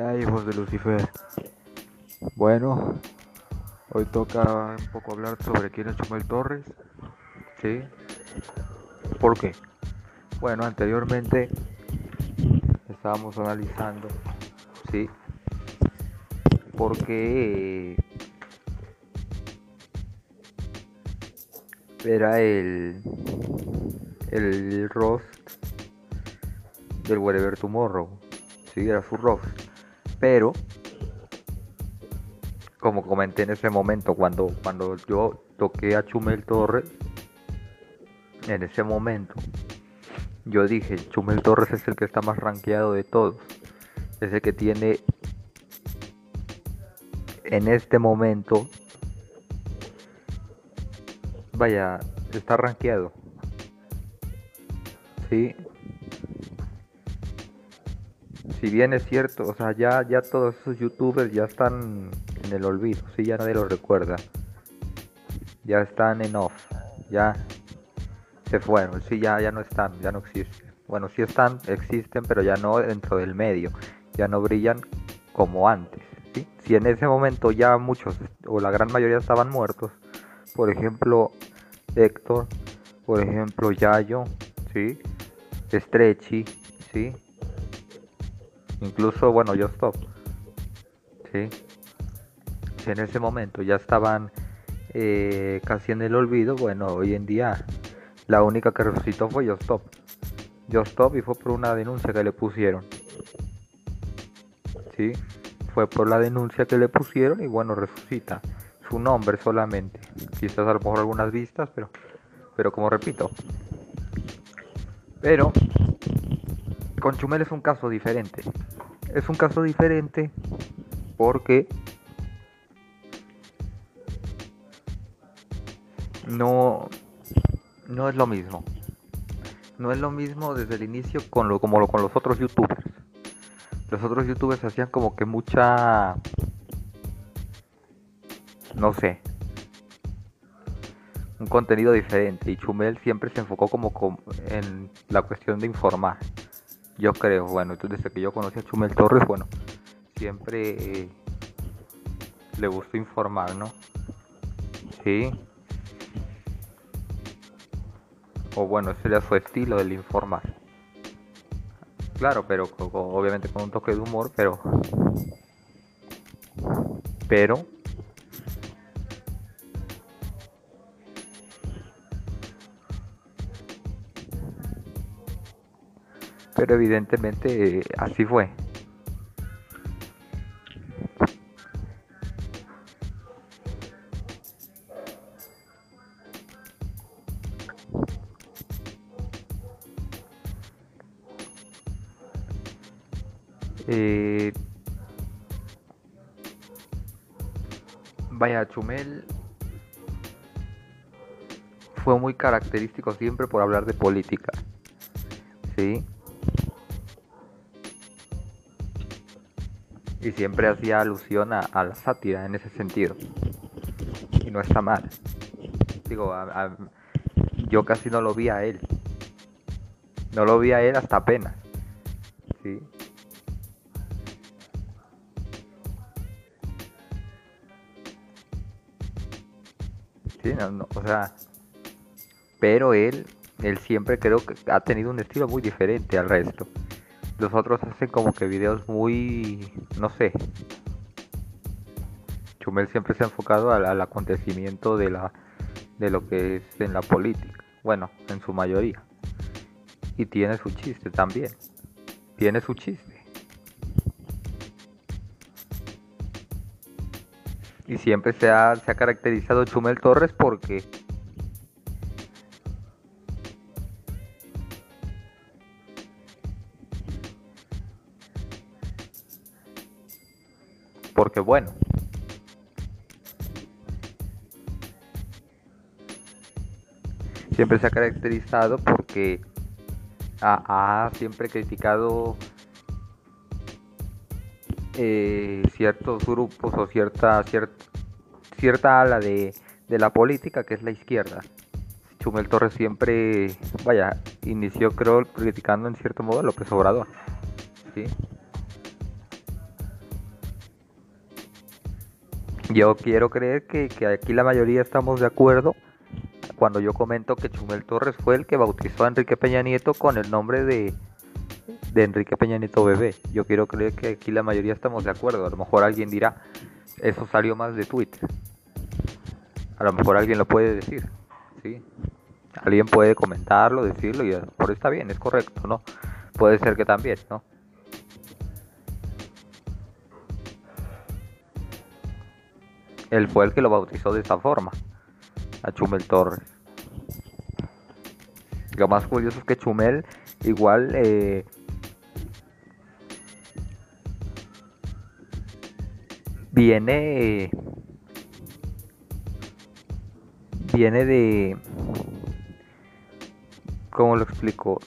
hay, hijos de Lucifer? Bueno, hoy toca un poco hablar sobre quién es Chumel Torres. ¿Sí? ¿Por qué? Bueno, anteriormente estábamos analizando, ¿sí? Porque era el el roast del Wherever Tomorrow, sí, era su roast, pero como comenté en ese momento cuando cuando yo toqué a Chumel Torres en ese momento yo dije, Chumel Torres es el que está más rankeado de todos. Es el que tiene en este momento, vaya, está rankeado. Sí. Si bien es cierto, o sea, ya, ya todos esos youtubers ya están en el olvido, sí, ya nadie los recuerda. Ya están en off, ya se fueron, sí, ya, ya no están, ya no existen. Bueno, sí están, existen, pero ya no dentro del medio, ya no brillan como antes. Si en ese momento ya muchos o la gran mayoría estaban muertos, por ejemplo Héctor, por ejemplo Yayo, ¿sí? Stretchy, ¿sí? Incluso, bueno, yo stop, ¿sí? En ese momento ya estaban eh, casi en el olvido, bueno, hoy en día la única que resucitó fue Stop. Stop y fue por una denuncia que le pusieron. ¿Sí? Fue por la denuncia que le pusieron y bueno, resucita. Su nombre solamente. Quizás a lo mejor algunas vistas, pero, pero como repito. Pero con Chumel es un caso diferente. Es un caso diferente porque no no es lo mismo. No es lo mismo desde el inicio con lo, como lo, con los otros youtubers. Los otros youtubers hacían como que mucha... No sé. Un contenido diferente. Y Chumel siempre se enfocó como, en la cuestión de informar. Yo creo, bueno, entonces desde que yo conocí a Chumel Torres, bueno, siempre eh, le gustó informar, ¿no? Sí o bueno, ese era su estilo del informar. Claro, pero obviamente con un toque de humor, pero pero pero evidentemente así fue. Eh, vaya, Chumel fue muy característico siempre por hablar de política. ¿Sí? Y siempre hacía alusión a, la sátira en ese sentido. Y no está mal. Digo, yo casi no lo vi a él. No lo vi a él hasta apenas. ¿Sí? o sea, pero él, él siempre creo que ha tenido un estilo muy diferente al resto. Los otros hacen como que videos muy, no sé. Chumel siempre se ha enfocado al, acontecimiento de la, de lo que es en la política. Bueno, en su mayoría. Y tiene su chiste también. Tiene su chiste. y siempre se ha, se ha caracterizado Chumel Torres porque porque bueno siempre se ha caracterizado porque ha, siempre criticado eh, ciertos grupos o cierta, cierta, cierta ala de, la política que es la izquierda. Chumel Torres siempre, vaya, inició creo criticando en cierto modo a López Obrador. ¿sí? Yo quiero creer que, que aquí la mayoría estamos de acuerdo cuando yo comento que Chumel Torres fue el que bautizó a Enrique Peña Nieto con el nombre de, de Enrique Peña Nieto Bebé. Yo quiero creer que aquí la mayoría estamos de acuerdo. A lo mejor alguien dirá, eso salió más de Twitter. A lo mejor alguien lo puede decir. ¿sí? Alguien puede comentarlo, decirlo y por está bien, es correcto, ¿no? Puede ser que también, ¿no? Él fue el que lo bautizó de esa forma, a Chumel Torres. Lo más curioso es que Chumel igual eh, viene viene de ¿cómo lo explico?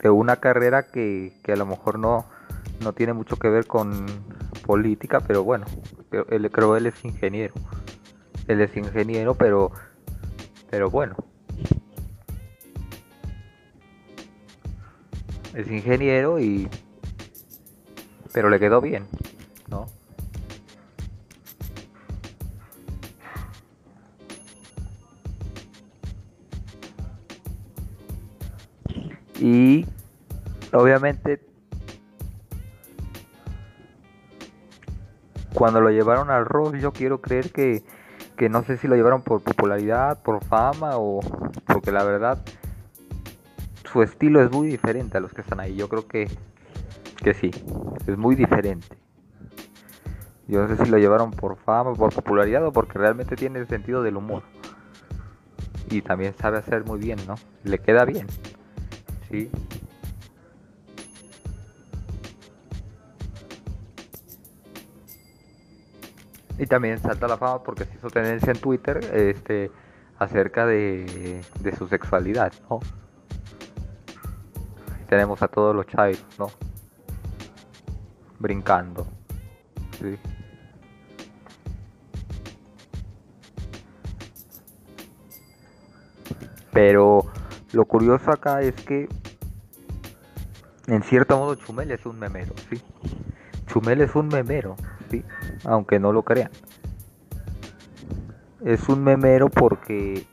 de una carrera que, que a lo mejor no, no tiene mucho que ver con política, pero bueno, él, creo él es ingeniero. Él es ingeniero, pero, pero bueno. Es ingeniero y... Pero le quedó bien, ¿no? Y obviamente cuando lo llevaron al rock yo quiero creer que, que no sé si lo llevaron por popularidad, por fama o porque la verdad su estilo es muy diferente a los que están ahí. Yo creo que, que sí, es muy diferente. Yo no sé si lo llevaron por fama, por popularidad o porque realmente tiene el sentido del humor. Y también sabe hacer muy bien, ¿no? Le queda bien. Sí. Y también salta la fama porque se hizo tendencia en Twitter este, acerca de, de su sexualidad, ¿no? tenemos a todos los chairos, ¿no? Brincando. Pero lo curioso acá es que en cierto modo Chumel es un memero, ¿sí? Chumel es un memero, ¿sí? Aunque no lo crean. Es un memero porque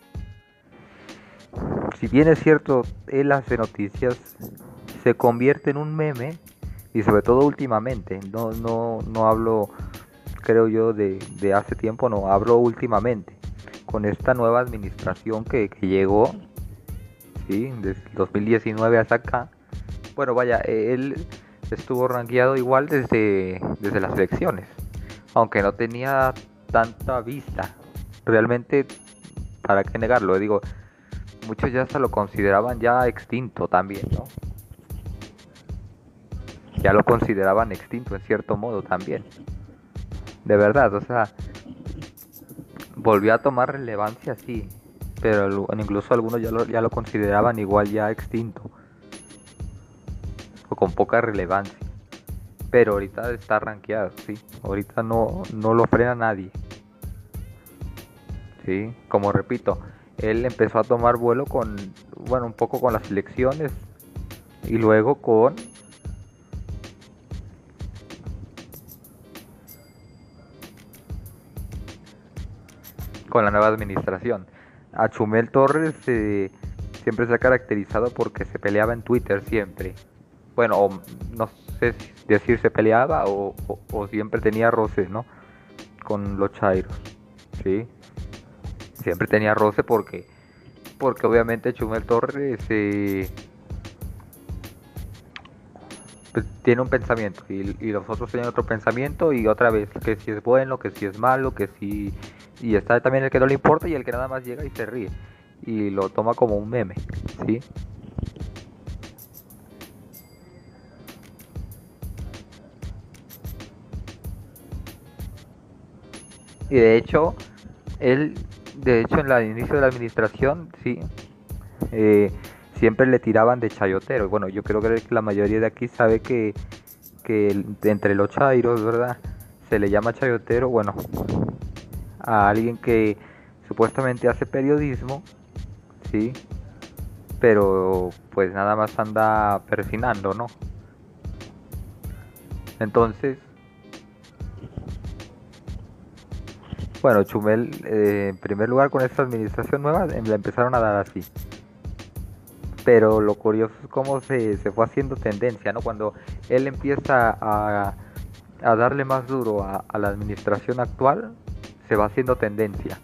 si bien es cierto, él hace noticias, se convierte en un meme y sobre todo últimamente. No, no, no hablo, creo yo, de, hace tiempo, no, hablo últimamente. Con esta nueva administración que, que llegó, ¿sí? desde 2019 hasta acá. Bueno, vaya, él estuvo rankeado igual desde, desde las elecciones, aunque no tenía tanta vista. Realmente, ¿para qué negarlo? Digo, muchos ya se lo consideraban ya extinto también, ¿no? Ya lo consideraban extinto en cierto modo también. De verdad, o sea, volvió a tomar relevancia, sí, pero incluso algunos ya lo, ya lo consideraban igual ya extinto o con poca relevancia. Pero ahorita está rankeado, sí. Ahorita no, no lo frena nadie. Sí, como repito, él empezó a tomar vuelo con, bueno, un poco con las elecciones y luego con con la nueva administración. A Chumel Torres eh, siempre se ha caracterizado porque se peleaba en Twitter siempre. Bueno, no decir se peleaba o, siempre tenía roces, ¿no? Con los chairos, ¿sí? siempre tenía roce porque porque obviamente Chumel Torres eh, pues, tiene un pensamiento y, los otros tienen otro pensamiento y otra vez que si es bueno, que si es malo, que si y está también el que no le importa y el que nada más llega y se ríe y lo toma como un meme, ¿sí? Y de hecho, él de hecho en el inicio de la administración, sí, eh, siempre le tiraban de chayotero. Bueno, yo creo que la mayoría de aquí sabe que, que entre los chairos, ¿verdad? Se le llama chayotero, bueno, a alguien que supuestamente hace periodismo, sí, pero pues nada más anda persinando, ¿no? Entonces, Bueno, Chumel, eh, en primer lugar, con esta administración nueva, em, la empezaron a dar así. Pero lo curioso es cómo se, fue haciendo tendencia, ¿no? Cuando él empieza a, darle más duro a, la administración actual, se va haciendo tendencia.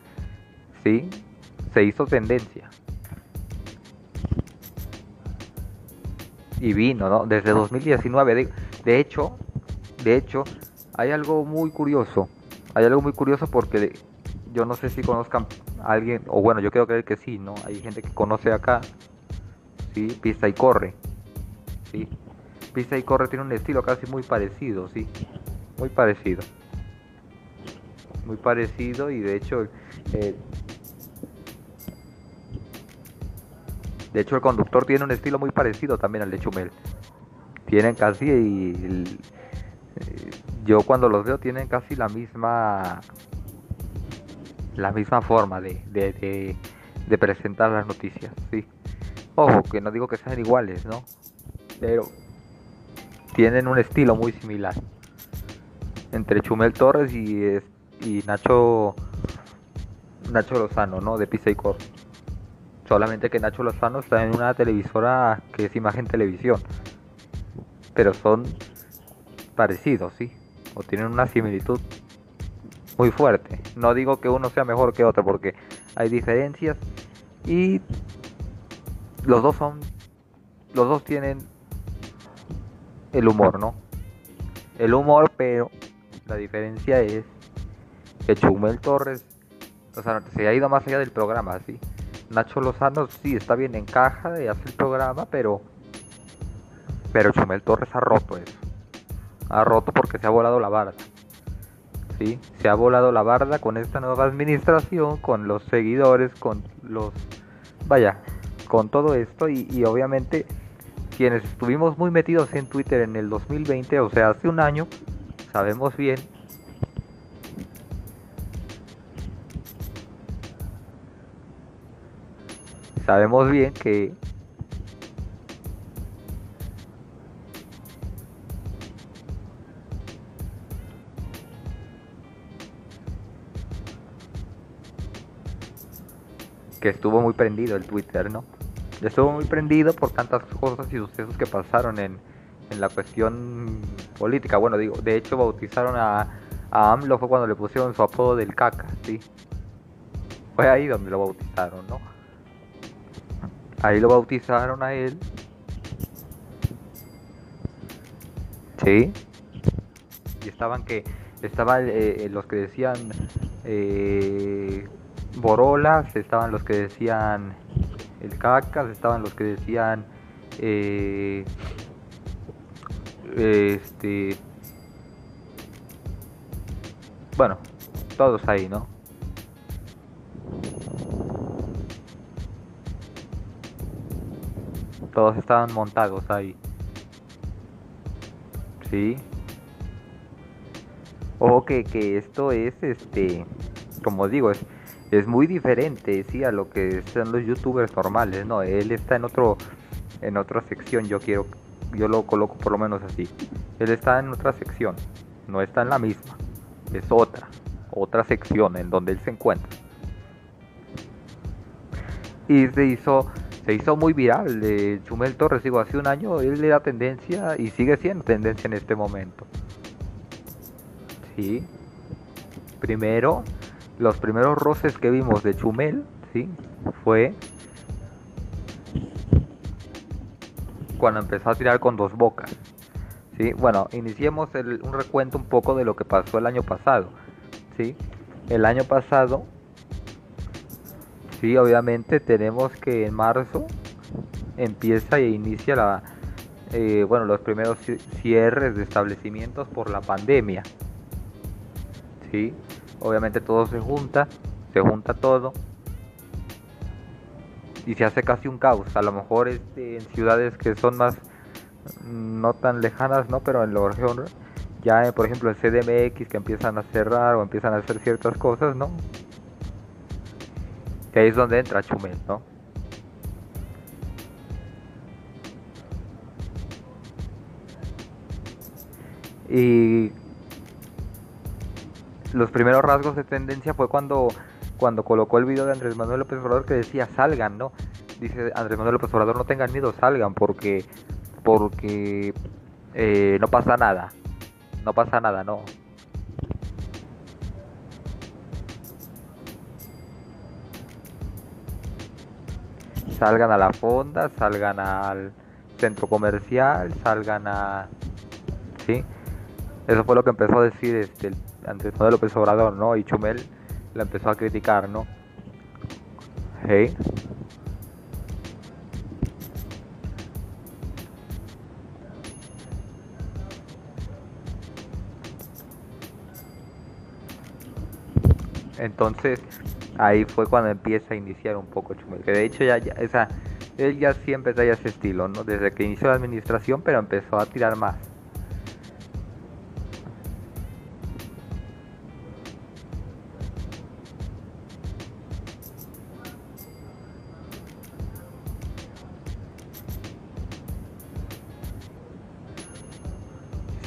¿Sí? Se hizo tendencia. Y vino, ¿no? Desde 2019. De, de hecho, de hecho, hay algo muy curioso hay algo muy curioso porque yo no sé si conozcan a alguien, o bueno, yo creo creer que sí, ¿no? Hay gente que conoce acá, ¿sí? Pista y corre, ¿sí? Pista y corre tiene un estilo casi muy parecido, ¿sí? Muy parecido. Muy parecido y de hecho... Eh, de hecho el conductor tiene un estilo muy parecido también al de Chumel. Tienen casi... Y, yo cuando los veo tienen casi la misma la misma forma de, de, presentar las noticias, sí. Ojo, que no digo que sean iguales, ¿no? Pero tienen un estilo muy similar. Entre Chumel Torres y, y Nacho Nacho Lozano, ¿no? De Pisa y Cor. Solamente que Nacho Lozano está en una televisora que es Imagen Televisión. Pero son parecidos, sí o tienen una similitud muy fuerte. No digo que uno sea mejor que otro porque hay diferencias y los dos son los dos tienen el humor, ¿no? El humor, pero la diferencia es que Chumel Torres o sea, se ha ido más allá del programa, ¿sí? Nacho Lozano sí está bien, encaja y hace el programa, pero pero Chumel Torres ha roto eso ha roto porque se ha volado la barda. ¿sí? Se ha volado la barda con esta nueva administración, con los seguidores, con los... Vaya, con todo esto y, obviamente quienes estuvimos muy metidos en Twitter en el 2020, o sea, hace un año, sabemos bien sabemos bien que que estuvo muy prendido el Twitter, ¿no? Estuvo muy prendido por tantas cosas y sucesos que pasaron en, en la cuestión política. Bueno, digo, de hecho bautizaron a, a AMLO fue cuando le pusieron su apodo del caca, ¿sí? Fue ahí donde lo bautizaron, ¿no? Ahí lo bautizaron a él. Sí. Y estaban que estaban eh, los que decían eh, Borolas, estaban los que decían el Cacas, estaban los que decían eh, este bueno, todos ahí, ¿no? Todos estaban montados ahí. Sí. Ojo que, que esto es este como digo, es es muy diferente, sí, a lo que están los youtubers normales, no, él está en otro en otra sección, yo quiero yo lo coloco por lo menos así. Él está en otra sección, no está en la misma, es otra, otra sección en donde él se encuentra. Y se hizo se hizo muy viral de Chumel Torres, digo, hace un año él era tendencia y sigue siendo tendencia en este momento. Sí. Primero los primeros roces que vimos de Chumel, ¿sí? Fue cuando empezó a tirar con dos bocas. ¿sí? Bueno, iniciemos un recuento un poco de lo que pasó el año pasado. ¿sí? El año pasado, sí, obviamente tenemos que en marzo empieza e inicia la, eh, bueno, los primeros cierres de establecimientos por la pandemia. ¿sí? Obviamente todo se junta, se junta todo y se hace casi un caos. A lo mejor este, en ciudades que son más mm, no tan lejanas, ¿no? Pero en la región, ya eh, por ejemplo en CDMX que empiezan a cerrar o empiezan a hacer ciertas cosas, ¿no? Que ahí es donde entra Chumel, ¿no? Y los primeros rasgos de tendencia fue cuando, cuando colocó el video de Andrés Manuel López Obrador que decía salgan, ¿no? Dice Andrés Manuel López Obrador no tengan miedo, salgan porque porque eh, no pasa nada, no pasa nada, no. Salgan a la fonda, salgan al centro comercial, salgan a... ¿Sí? Eso fue lo que empezó a decir este, Manuel López Obrador, ¿no? Y Chumel la empezó a criticar, ¿no? ¿Sí? Entonces, ahí fue cuando empieza a iniciar un poco Chumel. Que de hecho ya, ya esa, él ya siempre traía ese estilo, ¿no? Desde que inició la administración, pero empezó a tirar más.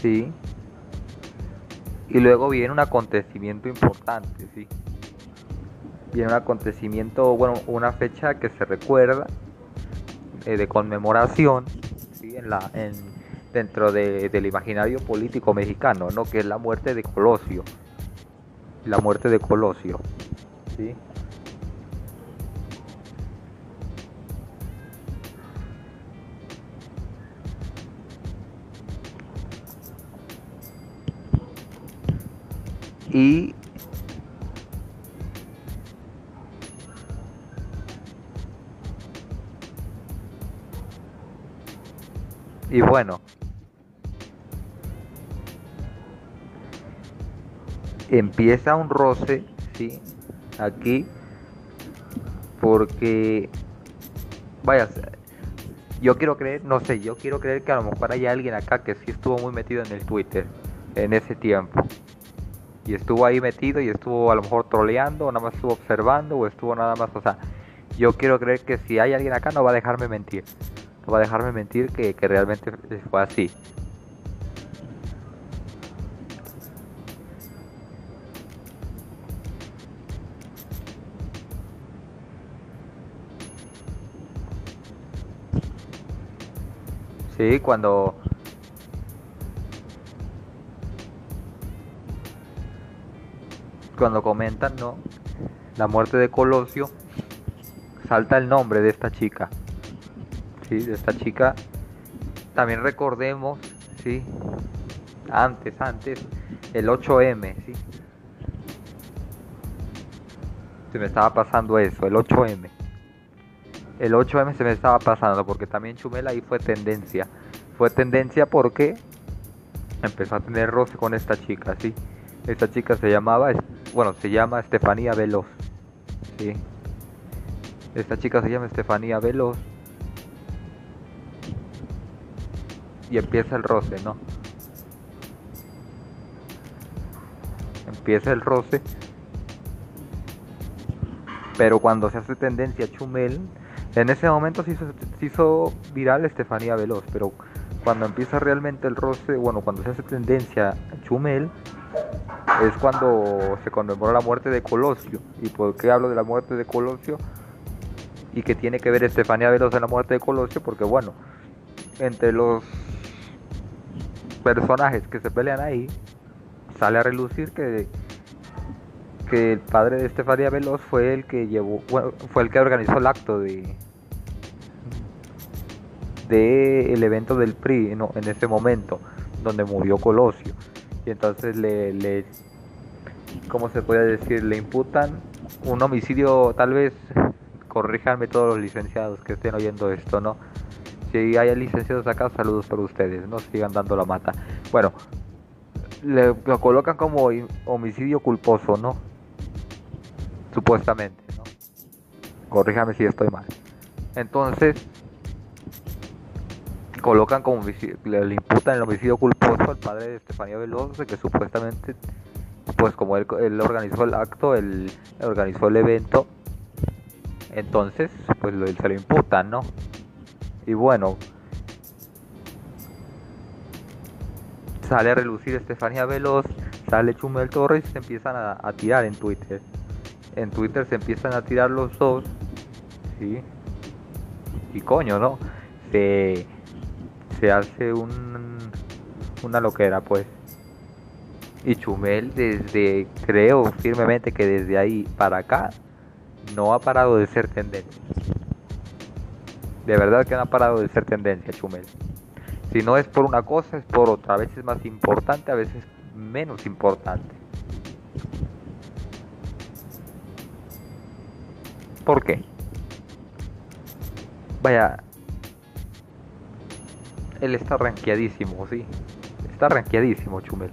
Sí. Y luego viene un acontecimiento importante, sí. Viene un acontecimiento, bueno, una fecha que se recuerda eh, de conmemoración, ¿sí? En la, en, dentro de, del imaginario político mexicano, ¿no? Que es la muerte de Colosio. La muerte de Colosio, ¿sí? Y y bueno. Empieza un roce sí aquí porque vaya yo quiero creer no sé yo quiero creer que a lo mejor hay alguien acá que sí estuvo muy metido en el Twitter en ese tiempo y estuvo ahí metido y estuvo a lo mejor troleando o nada más estuvo observando o estuvo nada más, o sea, yo quiero creer que si hay alguien acá no va a dejarme mentir, no va a dejarme mentir que, que realmente fue así. Sí, cuando cuando comentan, ¿no? La muerte de Colosio, salta el nombre de esta chica. ¿Sí? De esta chica. También recordemos, ¿sí? Antes, antes, el 8M, ¿sí? Se me estaba pasando eso, el 8M. El 8M se me estaba pasando porque también Chumela ahí fue tendencia. Fue tendencia porque empezó a tener roce con esta chica, ¿sí? Esta chica se llamaba bueno, se llama Estefanía Veloz. ¿sí? Esta chica se llama Estefanía Veloz. Y empieza el roce, ¿no? Empieza el roce. Pero cuando se hace tendencia Chumel, en ese momento se hizo, se hizo viral Estefanía Veloz, pero cuando empieza realmente el roce, bueno, cuando se hace tendencia Chumel, es cuando se conmemora la muerte de Colosio. ¿Y por qué hablo de la muerte de Colosio? Y que tiene que ver Estefanía Veloz en la muerte de Colosio, porque bueno, entre los personajes que se pelean ahí, sale a relucir que, que el padre de Estefanía Veloz fue el que llevó, fue el que organizó el acto de de el evento del PRI en ese momento donde murió Colosio y entonces le ¿cómo se puede decir? Le imputan un homicidio, tal vez, corríjanme todos los licenciados que estén oyendo esto, ¿no? Si hay licenciados acá, saludos para ustedes, no sigan dando la mata. Bueno, le lo colocan como homicidio culposo, ¿no? Supuestamente, ¿no? Corríjame si estoy mal. Entonces, colocan como le, imputan el homicidio culposo al padre de Estefanía Veloz, que supuestamente, pues como él, organizó el acto, él, organizó el evento, entonces, pues lo, se lo imputan, ¿no? Y bueno, sale a relucir Estefanía Veloz, sale Chumel Torres y se empiezan a, tirar en Twitter. En Twitter se empiezan a tirar los dos, ¿sí? Y coño, ¿no? Se, se hace un, una loquera, pues. Y Chumel desde, creo firmemente que desde ahí para acá, no ha parado de ser tendencia. De verdad que no ha parado de ser tendencia Chumel. Si no es por una cosa, es por otra. A veces más importante, a veces menos importante. ¿Por qué? Vaya, él está ranqueadísimo, sí. Está ranqueadísimo, Chumel.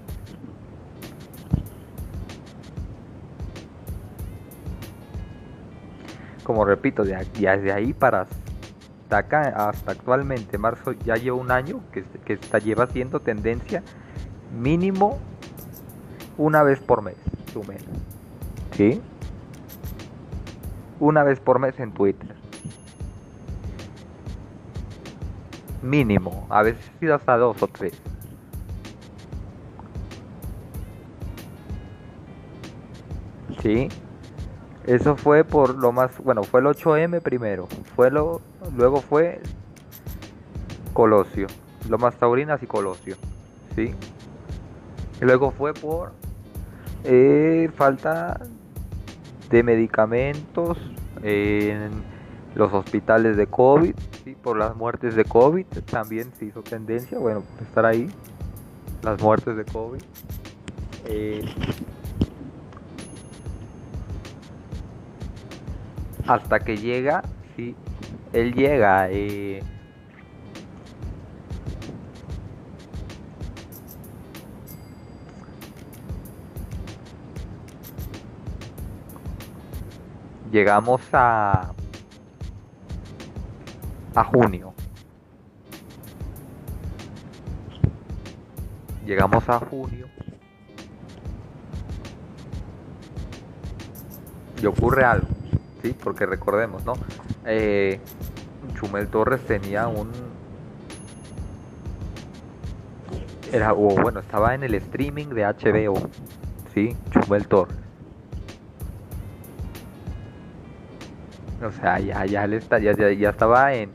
Como repito, de, desde ahí para acá hasta actualmente, marzo ya lleva un año que, que está, lleva siendo tendencia mínimo una vez por mes, Chumel. ¿Sí? Una vez por mes en Twitter. Mínimo, a veces sido hasta dos o tres. ¿Sí? Eso fue por lo más, bueno, fue el 8M primero, fue lo, luego fue Colosio, más Taurinas y Colosio, ¿sí? Y luego fue por eh, falta de medicamentos en los hospitales de COVID, por las muertes de COVID, también se hizo tendencia, bueno, estar ahí, las muertes de COVID. Eh, hasta que llega, sí, él llega. Eh, llegamos a a junio llegamos a junio y ocurre algo ¿sí? Porque recordemos, ¿no? Eh, Chumel Torres tenía un... Era, bueno, estaba en el streaming de HBO, ¿sí? Chumel Torres. O sea, ya, ya, está, ya, ya, estaba en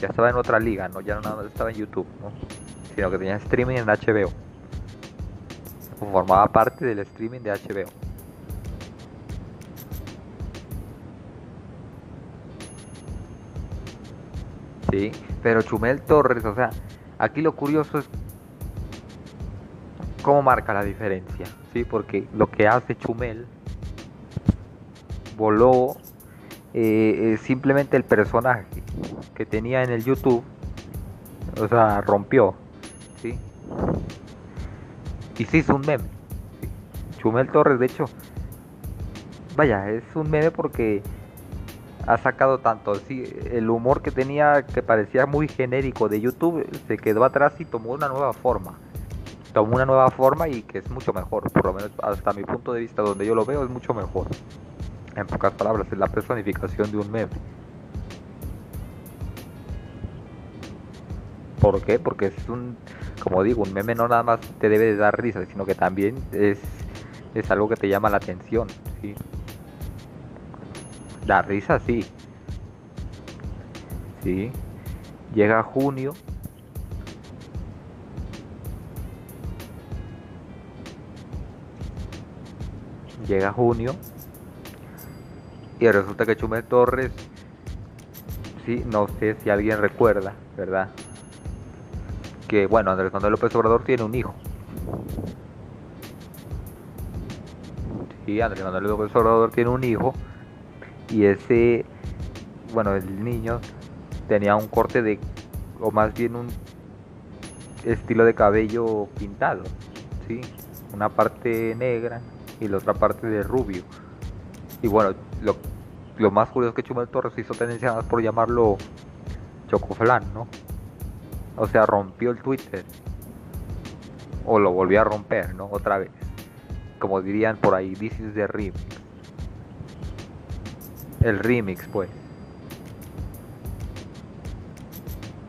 ya estaba en otra liga, no ya no estaba en YouTube, ¿no? sino que tenía streaming en HBO. Formaba parte del streaming de HBO. Pero Chumel Torres, o sea, aquí lo curioso es cómo marca la diferencia, ¿sí? Porque lo que hace Chumel voló eh, simplemente el personaje que tenía en el YouTube, o sea, rompió, ¿sí? Y se hizo un meme. Chumel Torres, de hecho, vaya, es un meme porque ha sacado tanto. Sí, el humor que tenía, que parecía muy genérico de YouTube, se quedó atrás y tomó una nueva forma. Tomó una nueva forma y que es mucho mejor, por lo menos hasta mi punto de vista, donde yo lo veo, es mucho mejor. En pocas palabras, es la personificación de un meme. ¿Por qué? Porque es un, como digo, un meme no nada más te debe de dar risa, sino que también es, es algo que te llama la atención. ¿sí? La risa sí. Sí. Llega junio. Llega junio. Y resulta que Chumel Torres, sí, no sé si alguien recuerda, ¿verdad? Que bueno, Andrés Manuel López Obrador tiene un hijo. Sí, Andrés Manuel López Obrador tiene un hijo y ese, bueno, el niño tenía un corte de, o más bien un estilo de cabello pintado, ¿sí? Una parte negra y la otra parte de rubio. Y bueno, lo, lo más curioso es que Chumel Torres hizo tendencia más por llamarlo Chocoflan, ¿no? O sea, rompió el Twitter. O lo volvió a romper, ¿no? Otra vez. Como dirían por ahí, this is the remix el remix pues.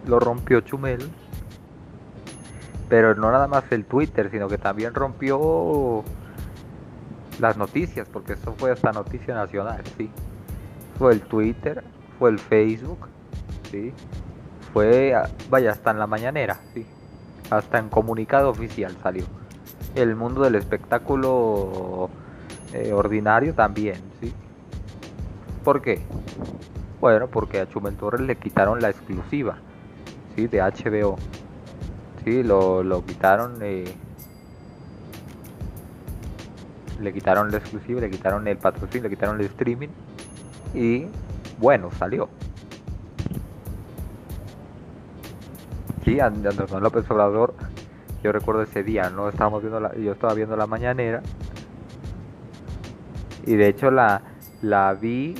Lo rompió Chumel. Pero no nada más el Twitter, sino que también rompió las noticias, porque eso fue hasta noticia nacional, sí. Fue el Twitter, fue el Facebook, sí. Fue, vaya, hasta en la mañanera, sí. Hasta en comunicado oficial salió. El mundo del espectáculo eh, ordinario también, sí. ¿Por qué? Bueno, porque a Chumel Torres le quitaron la exclusiva, sí, de HBO. Sí, lo, lo quitaron. Eh, le quitaron la exclusiva, le quitaron el patrocinio, le quitaron el streaming y bueno, salió. Sí, Andrés López Obrador, yo recuerdo ese día, no estábamos viendo la, yo estaba viendo la mañanera y de hecho la, la vi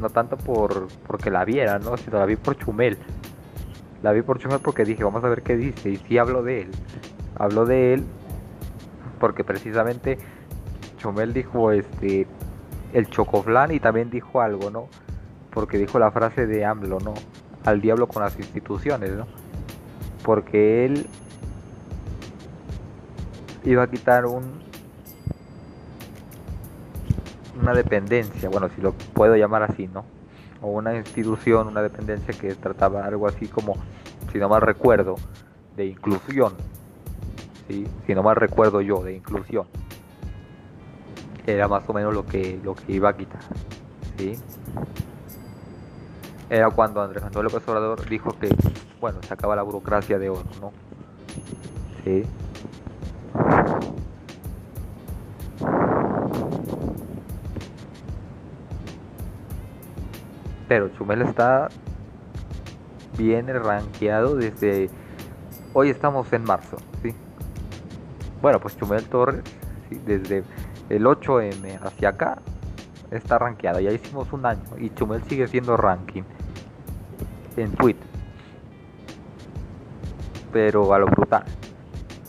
no tanto por porque la viera, ¿no? sino la vi por Chumel. La vi por Chumel porque dije, vamos a ver qué dice y sí hablo de él. Hablo de él porque precisamente Chumel dijo este el chocoflán y también dijo algo, ¿no? Porque dijo la frase de AMLO, ¿no? Al diablo con las instituciones, ¿no? Porque él iba a quitar un una dependencia, bueno, si lo puedo llamar así, ¿no? O una institución, una dependencia que trataba algo así como, si no mal recuerdo, de inclusión, ¿sí? Si no mal recuerdo yo, de inclusión era más o menos lo que, lo que iba a quitar. ¿sí? Era cuando Andrés Manuel López Obrador dijo que, bueno, se acaba la burocracia de oro, ¿no? ¿Sí? Pero Chumel está bien rankeado desde... Hoy estamos en marzo, ¿sí? Bueno, pues Chumel Torres, desde el 8M hacia acá está rankeada. Ya hicimos un año y Chumel sigue siendo ranking en Twitter. Pero a lo brutal.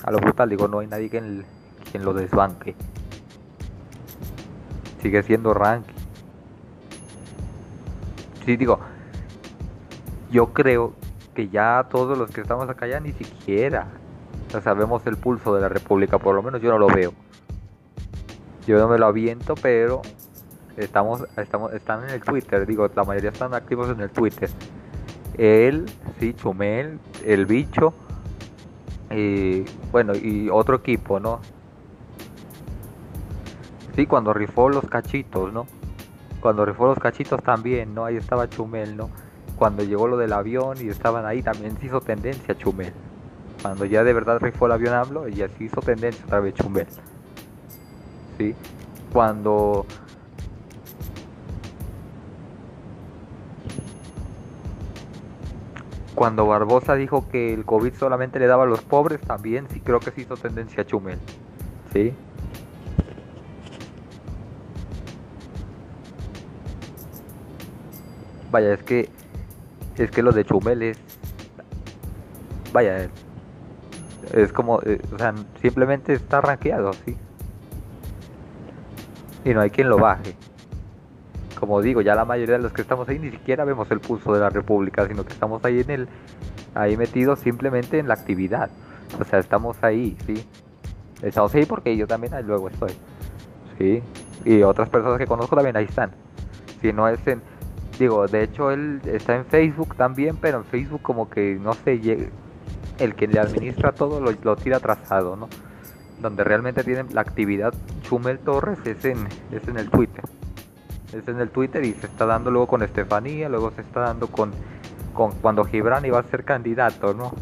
A lo brutal, digo, no hay nadie quien, quien lo desbanque. Sigue siendo ranking. Sí, digo, yo creo que ya todos los que estamos acá ya ni siquiera sabemos el pulso de la República, por lo menos yo no lo veo. Yo no me lo aviento, pero estamos, estamos, están en el Twitter, digo, la mayoría están activos en el Twitter. Él, sí, Chumel, el bicho, y bueno, y otro equipo, ¿no? Sí, cuando rifó los cachitos, ¿no? Cuando rifó los cachitos también, ¿no? Ahí estaba Chumel, ¿no? Cuando llegó lo del avión y estaban ahí, también se hizo tendencia Chumel. Cuando ya de verdad rifó el avión hablo, y así hizo tendencia otra vez Chumel. ¿sí? Cuando cuando Barbosa dijo que el COVID solamente le daba a los pobres, también sí creo que se hizo tendencia a Chumel. ¿Sí? Vaya, es que es que lo de Chumel es vaya, es, como eh, o sea, simplemente está rankeado, ¿sí? y no hay quien lo baje. Como digo, ya la mayoría de los que estamos ahí ni siquiera vemos el pulso de la República, sino que estamos ahí en el, ahí metidos simplemente en la actividad. O sea, estamos ahí, sí. Estamos ahí porque yo también ahí luego estoy. Sí. Y otras personas que conozco también ahí están. Si no es en, digo, de hecho él está en Facebook también, pero en Facebook como que no sé, el que le administra todo lo, tira atrasado, ¿no? donde realmente tienen la actividad Chumel Torres es en, es en el Twitter. Es en el Twitter y se está dando luego con Estefanía, luego se está dando con, con cuando Gibran iba a ser candidato, ¿no?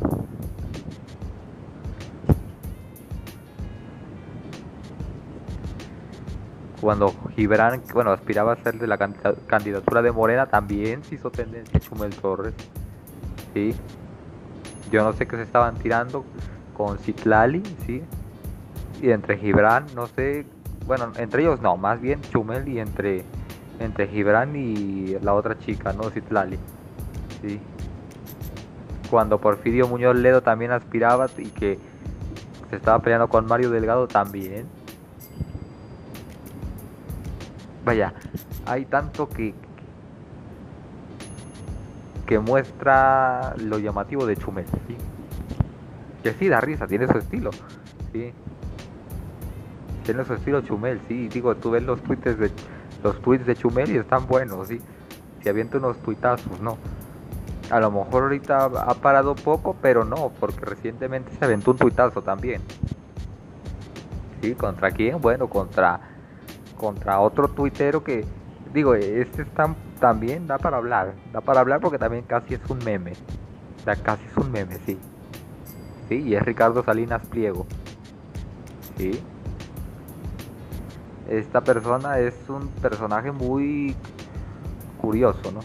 Cuando Gibran, bueno, aspiraba a ser de la candidatura de Morena, también se hizo tendencia Chumel Torres. Sí. Yo no sé qué se estaban tirando con Citlali, sí y entre Gibran, no sé, bueno, entre ellos no, más bien Chumel y entre entre Gibran y la otra chica, ¿no? Citlali. Sí. Cuando Porfirio Muñoz Ledo también aspiraba y que se estaba peleando con Mario Delgado también. Vaya, hay tanto que que muestra lo llamativo de Chumel, ¿sí? Que sí, da risa, tiene su estilo. Sí. Tiene su estilo Chumel, sí. Digo, tú ves los tweets de los tweets de Chumel y están buenos, sí. Si avienta unos tuitazos, no. A lo mejor ahorita ha parado poco, pero no, porque recientemente se aventó un tuitazo también. Sí, ¿contra quién? Bueno, contra contra otro tuitero que digo, este está, también da para hablar, da para hablar porque también casi es un meme. O sea, casi es un meme, sí. Sí, y es Ricardo Salinas Pliego. Sí. Esta persona es un personaje muy curioso, ¿no?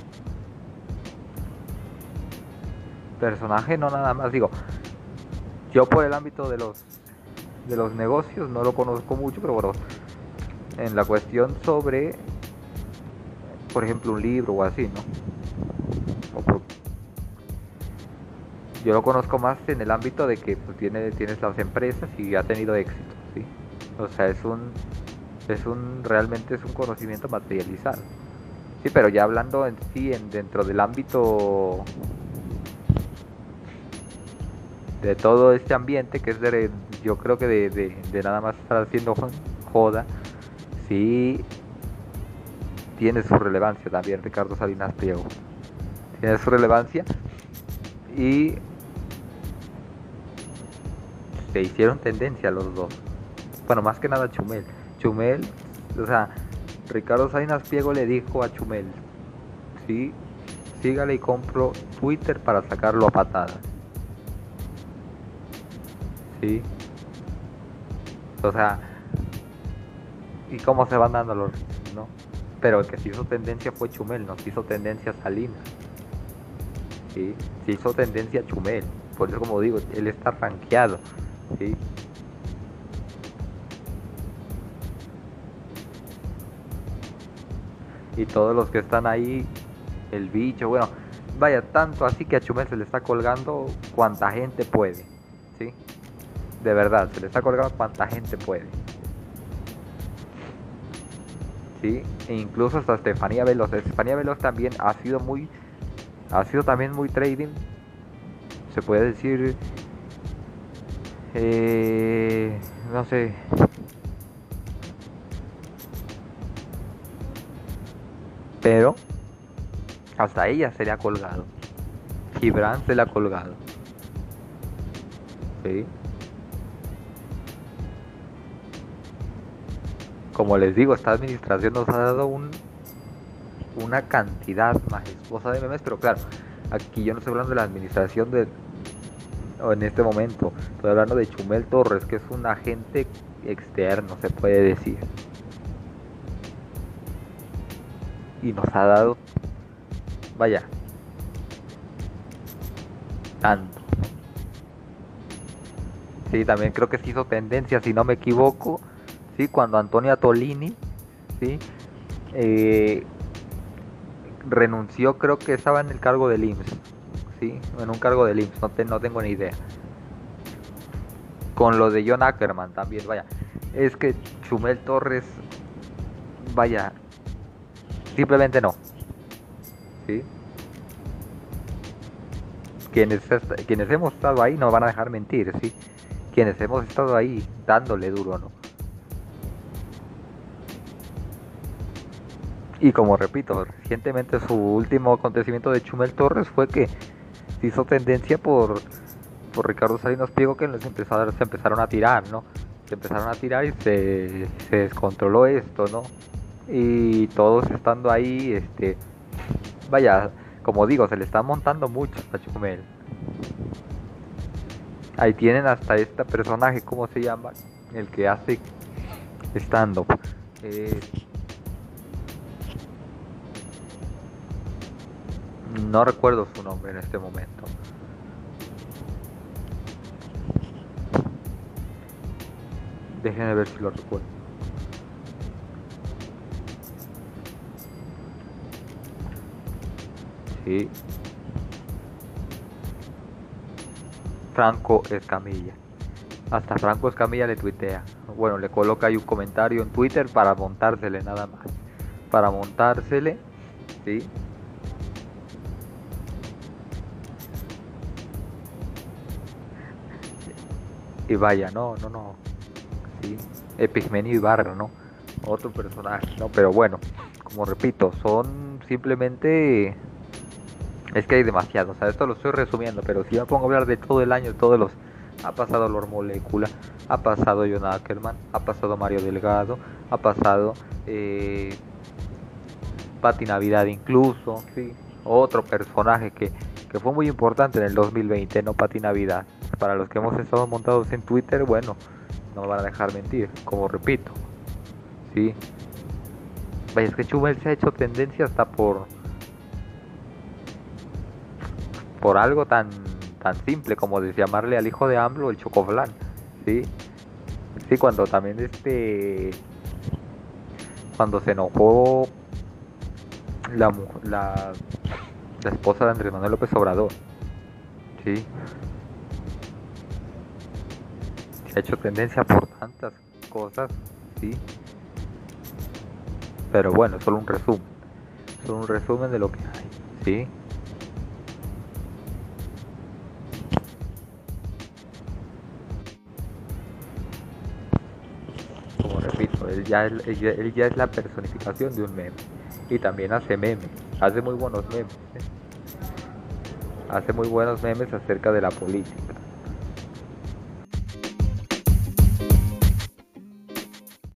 Personaje no nada más, digo, yo por el ámbito de los de los negocios no lo conozco mucho, pero bueno, en la cuestión sobre por ejemplo un libro o así, ¿no? yo lo conozco más en el ámbito de que pues, tiene, tienes las empresas y ha tenido éxito, ¿sí? O sea, es un, es un, realmente es un conocimiento materializado. Sí, pero ya hablando en sí, en, dentro del ámbito de todo este ambiente, que es de, yo creo que de, de nada más estar haciendo joda, sí tiene su relevancia también Ricardo Salinas Pliego. Tiene su relevancia y se hicieron tendencia los dos. Bueno, más que nada Chumel. Chumel, o sea, Ricardo Salinas Pliego le dijo a Chumel, sí, sígale y compro Twitter para sacarlo a patadas. Sí. O sea, ¿y cómo se van dando los, no? Pero el que se hizo tendencia fue Chumel, no se hizo tendencia Salinas. ¿sí? Se hizo tendencia Chumel. Por eso como digo, él está rankeado. ¿sí? Y todos los que están ahí, el bicho, bueno, vaya, tanto así que a Chumel se le está colgando cuanta gente puede. ¿sí? De verdad, se le está colgando cuanta gente puede. ¿Sí? E incluso hasta Estefanía Veloz. Estefanía Veloz también ha sido muy, ha sido también muy trading, se puede decir, eh, no sé. Pero hasta ella se le ha colgado. Gibran se le ha colgado. ¿Sí? Como les digo, esta administración nos ha dado un, una cantidad majestuosa de memes, pero claro, aquí yo no estoy hablando de la administración de en este momento, estoy hablando de Chumel Torres, que es un agente externo, se puede decir. Y nos ha dado, vaya, tanto. Sí, también creo que se hizo tendencia, si no me equivoco, cuando Antonia Tolini ¿sí? Eh, renunció, creo que estaba en el cargo del IMSS, ¿sí? en un cargo del IMSS, no, no tengo ni idea. Con lo de John Ackerman también, vaya. Es que Chumel Torres, vaya, simplemente no. ¿sí? Quienes, quienes hemos estado ahí no van a dejar mentir, ¿sí? Quienes hemos estado ahí dándole duro, ¿no? Y como repito, recientemente su último acontecimiento de Chumel Torres fue que se hizo tendencia por, por Ricardo Salinas Piego que se empezaron, se empezaron a tirar, ¿no? Se empezaron a tirar y se, se descontroló esto, ¿no? Y todos estando ahí, este, vaya, como digo, se le está montando mucho a Chumel. Ahí tienen hasta este personaje, ¿cómo se llama? El que hace stand-up. Eh, No recuerdo su nombre en este momento. Déjenme ver si lo recuerdo. Sí. Franco Escamilla. Hasta Franco Escamilla le tuitea. Bueno, le coloca ahí un comentario en Twitter para montársele nada más. Para montársele, ¿sí? Y vaya, no, no, no. Sí. Epigmenio Ibarra, ¿no? Otro personaje, ¿no? Pero bueno, como repito, son simplemente... Es que hay demasiado, o sea, esto lo estoy resumiendo, pero si me pongo a hablar de todo el año, todos los... Ha pasado Lord Molecula, ha pasado John Ackerman, ha pasado Mario Delgado, ha pasado eh, Pati Navidad incluso, sí, otro personaje que, que fue muy importante en el 2020, no Pati Navidad. Para los que hemos estado montados en Twitter, bueno, no me van a dejar mentir, como repito, sí. Vaya, es que Chumel se ha hecho tendencia hasta por por algo tan tan simple como de llamarle al hijo de AMLO el chocoflan, ¿sí? Sí, cuando también este cuando se enojó la, la, la esposa de Andrés Manuel López Obrador, ¿sí? Ha hecho tendencia por tantas cosas, ¿sí? Pero bueno, solo un resumen. Solo un resumen de lo que hay, ¿sí? Como repito, él ya, es, él ya es la personificación de un meme. Y también hace memes. Hace muy buenos memes. ¿eh? Hace muy buenos memes acerca de la política.